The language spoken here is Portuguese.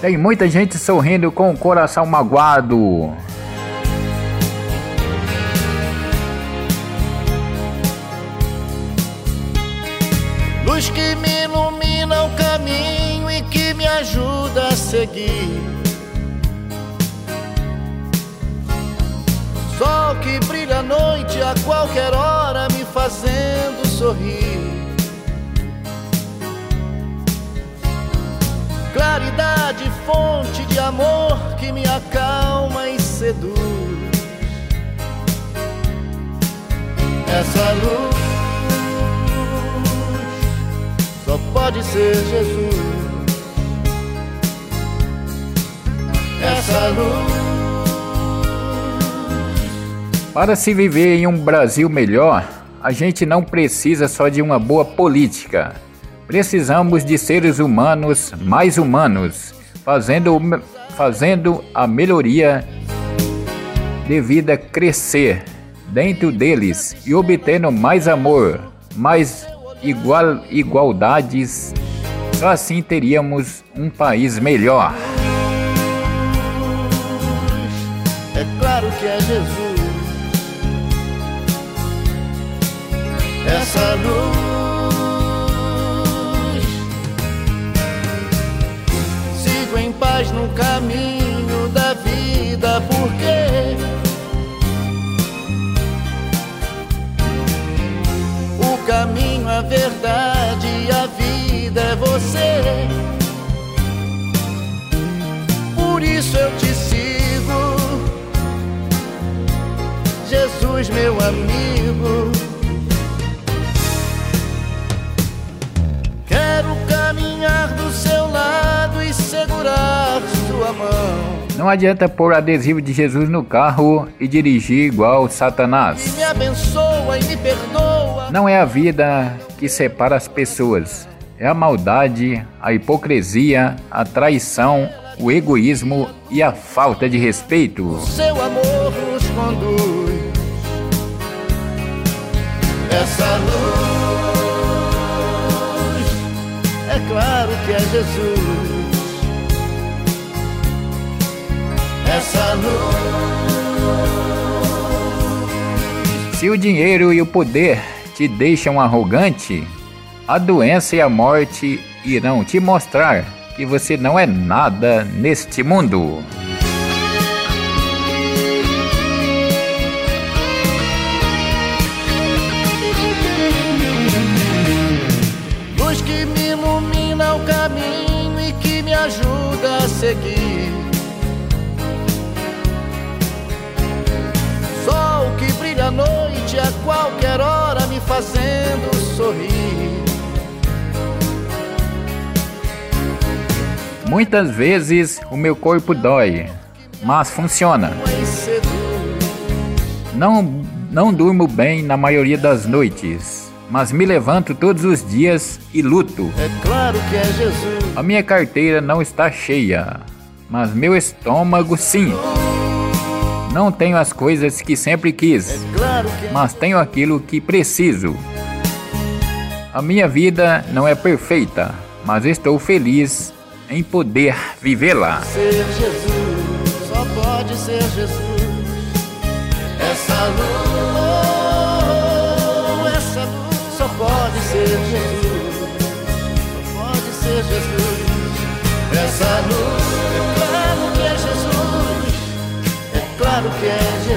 Tem muita gente sorrindo com o coração magoado. Luz que me ilumina o caminho e que me ajuda a seguir. Sol que brilha à noite a qualquer hora me fazendo sorrir. Amor que me acalma e seduz. Essa luz só pode ser Jesus. Essa luz. Para se viver em um Brasil melhor, a gente não precisa só de uma boa política. Precisamos de seres humanos mais humanos, fazendo, fazendo a melhoria de vida crescer dentro deles e obtendo mais amor, mais igual, igualdades. Só assim teríamos um país melhor. É claro que é Jesus. Essa luz paz no caminho da vida, porque o caminho, a verdade e a vida é você. Por isso eu te sigo, Jesus, meu amigo. Não adianta pôr adesivo de Jesus no carro e dirigir igual Satanás. Não é a vida que separa as pessoas, é a maldade, a hipocrisia, a traição, o egoísmo e a falta de respeito. Seu amor nos conduz. Essa luz, é claro que é Jesus. Essa luz, Se o dinheiro e o poder te deixam arrogante, a doença e a morte irão te mostrar que você não é nada neste mundo. luz que me ilumina o caminho e que me ajuda a seguir. Qualquer hora me fazendo sorrir. Muitas vezes o meu corpo dói, mas funciona. Não, não durmo bem na maioria das noites, mas me levanto todos os dias e luto. É claro que é Jesus. A minha carteira não está cheia, mas meu estômago sim. Não tenho as coisas que sempre quis, é mas tenho aquilo que preciso. A minha vida não é perfeita, mas estou feliz em poder vivê-la. ser Jesus. Só pode ser Jesus. Essa luz, É